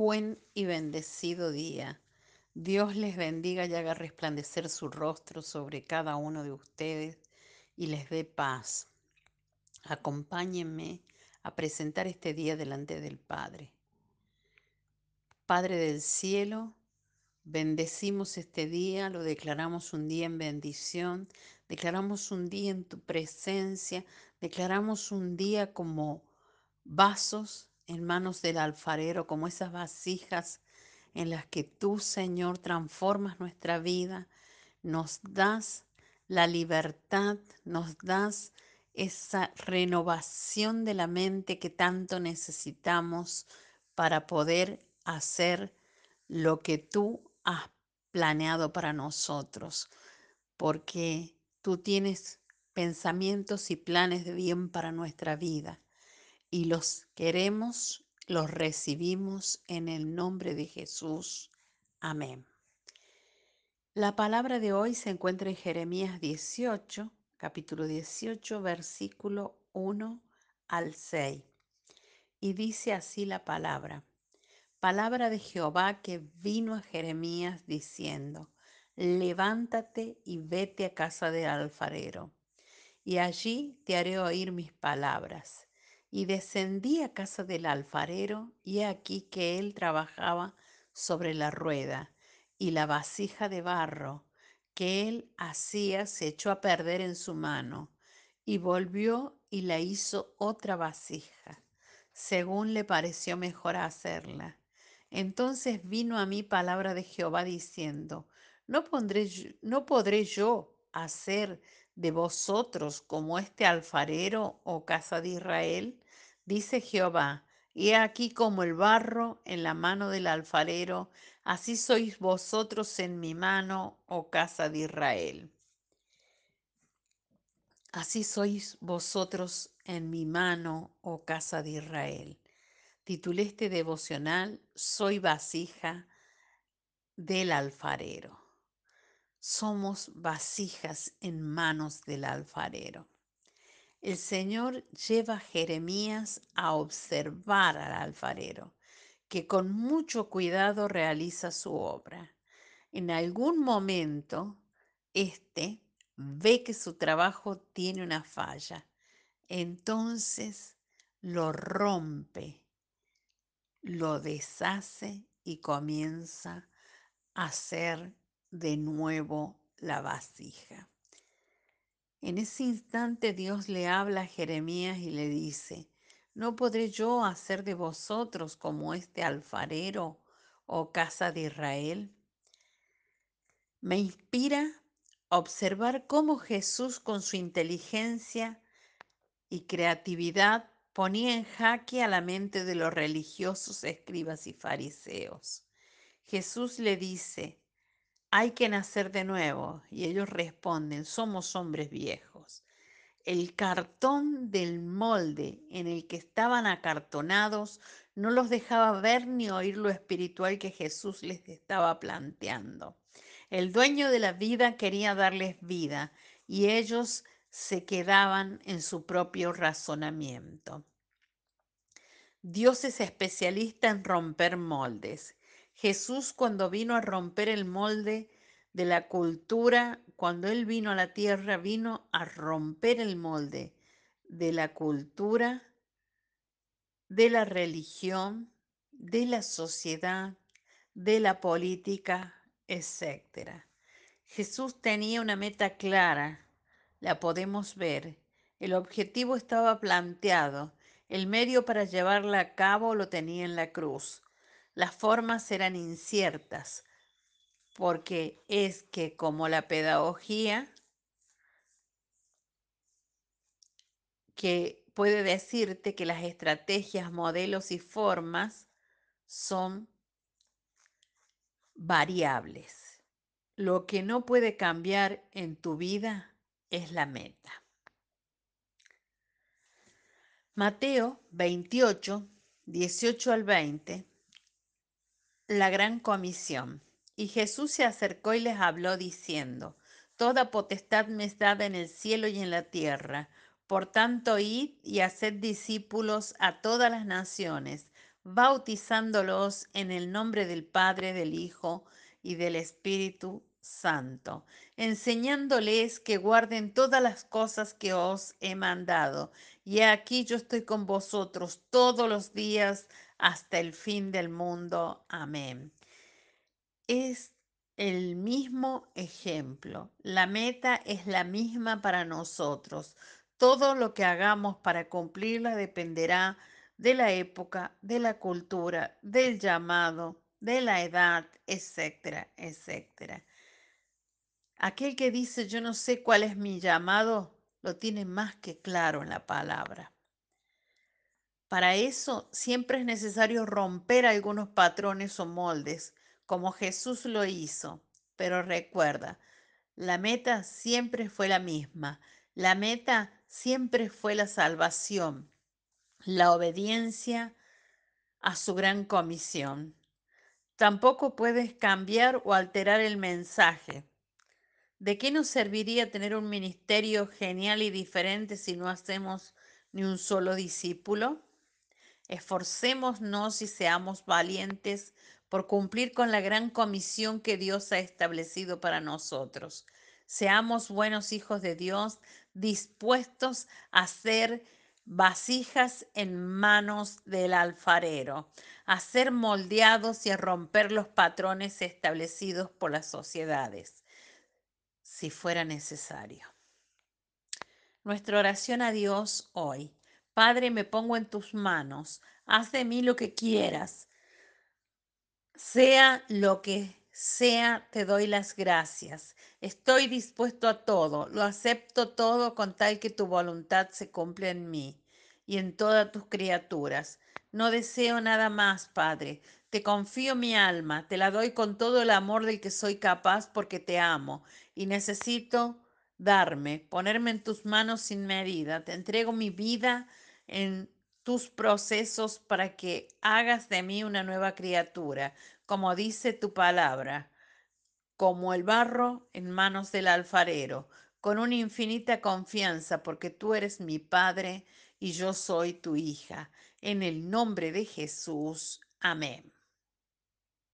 buen y bendecido día. Dios les bendiga y haga resplandecer su rostro sobre cada uno de ustedes y les dé paz. Acompáñenme a presentar este día delante del Padre. Padre del cielo, bendecimos este día, lo declaramos un día en bendición, declaramos un día en tu presencia, declaramos un día como vasos en manos del alfarero, como esas vasijas en las que tú, Señor, transformas nuestra vida, nos das la libertad, nos das esa renovación de la mente que tanto necesitamos para poder hacer lo que tú has planeado para nosotros, porque tú tienes pensamientos y planes de bien para nuestra vida y los queremos, los recibimos en el nombre de Jesús. Amén. La palabra de hoy se encuentra en Jeremías 18, capítulo 18, versículo 1 al 6. Y dice así la palabra. Palabra de Jehová que vino a Jeremías diciendo, levántate y vete a casa del alfarero, y allí te haré oír mis palabras y descendí a casa del alfarero, y aquí que él trabajaba sobre la rueda, y la vasija de barro que él hacía se echó a perder en su mano, y volvió y la hizo otra vasija, según le pareció mejor hacerla. Entonces vino a mí palabra de Jehová diciendo, ¿no, pondré, no podré yo hacer de vosotros como este alfarero o casa de Israel? Dice Jehová, y aquí como el barro en la mano del alfarero, así sois vosotros en mi mano, oh casa de Israel. Así sois vosotros en mi mano, oh casa de Israel. Titulé este devocional, Soy vasija del alfarero. Somos vasijas en manos del alfarero. El Señor lleva a Jeremías a observar al alfarero, que con mucho cuidado realiza su obra. En algún momento, éste ve que su trabajo tiene una falla. Entonces lo rompe, lo deshace y comienza a hacer de nuevo la vasija. En ese instante Dios le habla a Jeremías y le dice, ¿no podré yo hacer de vosotros como este alfarero o casa de Israel? Me inspira observar cómo Jesús con su inteligencia y creatividad ponía en jaque a la mente de los religiosos escribas y fariseos. Jesús le dice, hay que nacer de nuevo. Y ellos responden, somos hombres viejos. El cartón del molde en el que estaban acartonados no los dejaba ver ni oír lo espiritual que Jesús les estaba planteando. El dueño de la vida quería darles vida y ellos se quedaban en su propio razonamiento. Dios es especialista en romper moldes Jesús cuando vino a romper el molde de la cultura, cuando Él vino a la tierra, vino a romper el molde de la cultura, de la religión, de la sociedad, de la política, etc. Jesús tenía una meta clara, la podemos ver. El objetivo estaba planteado, el medio para llevarla a cabo lo tenía en la cruz. Las formas eran inciertas, porque es que como la pedagogía, que puede decirte que las estrategias, modelos y formas son variables. Lo que no puede cambiar en tu vida es la meta. Mateo 28, 18 al 20 la gran comisión. Y Jesús se acercó y les habló diciendo, Toda potestad me es dada en el cielo y en la tierra. Por tanto, id y haced discípulos a todas las naciones, bautizándolos en el nombre del Padre, del Hijo y del Espíritu Santo, enseñándoles que guarden todas las cosas que os he mandado. Y aquí yo estoy con vosotros todos los días hasta el fin del mundo. Amén. Es el mismo ejemplo. La meta es la misma para nosotros. Todo lo que hagamos para cumplirla dependerá de la época, de la cultura, del llamado, de la edad, etcétera, etcétera. Aquel que dice yo no sé cuál es mi llamado, lo tiene más que claro en la palabra. Para eso siempre es necesario romper algunos patrones o moldes, como Jesús lo hizo. Pero recuerda, la meta siempre fue la misma. La meta siempre fue la salvación, la obediencia a su gran comisión. Tampoco puedes cambiar o alterar el mensaje. ¿De qué nos serviría tener un ministerio genial y diferente si no hacemos ni un solo discípulo? Esforcémonos y seamos valientes por cumplir con la gran comisión que Dios ha establecido para nosotros. Seamos buenos hijos de Dios, dispuestos a ser vasijas en manos del alfarero, a ser moldeados y a romper los patrones establecidos por las sociedades, si fuera necesario. Nuestra oración a Dios hoy. Padre, me pongo en tus manos, haz de mí lo que quieras. Sea lo que sea, te doy las gracias. Estoy dispuesto a todo, lo acepto todo con tal que tu voluntad se cumpla en mí y en todas tus criaturas. No deseo nada más, Padre. Te confío mi alma, te la doy con todo el amor del que soy capaz porque te amo y necesito darme, ponerme en tus manos sin medida. Te entrego mi vida en tus procesos para que hagas de mí una nueva criatura, como dice tu palabra, como el barro en manos del alfarero, con una infinita confianza, porque tú eres mi Padre y yo soy tu hija. En el nombre de Jesús. Amén.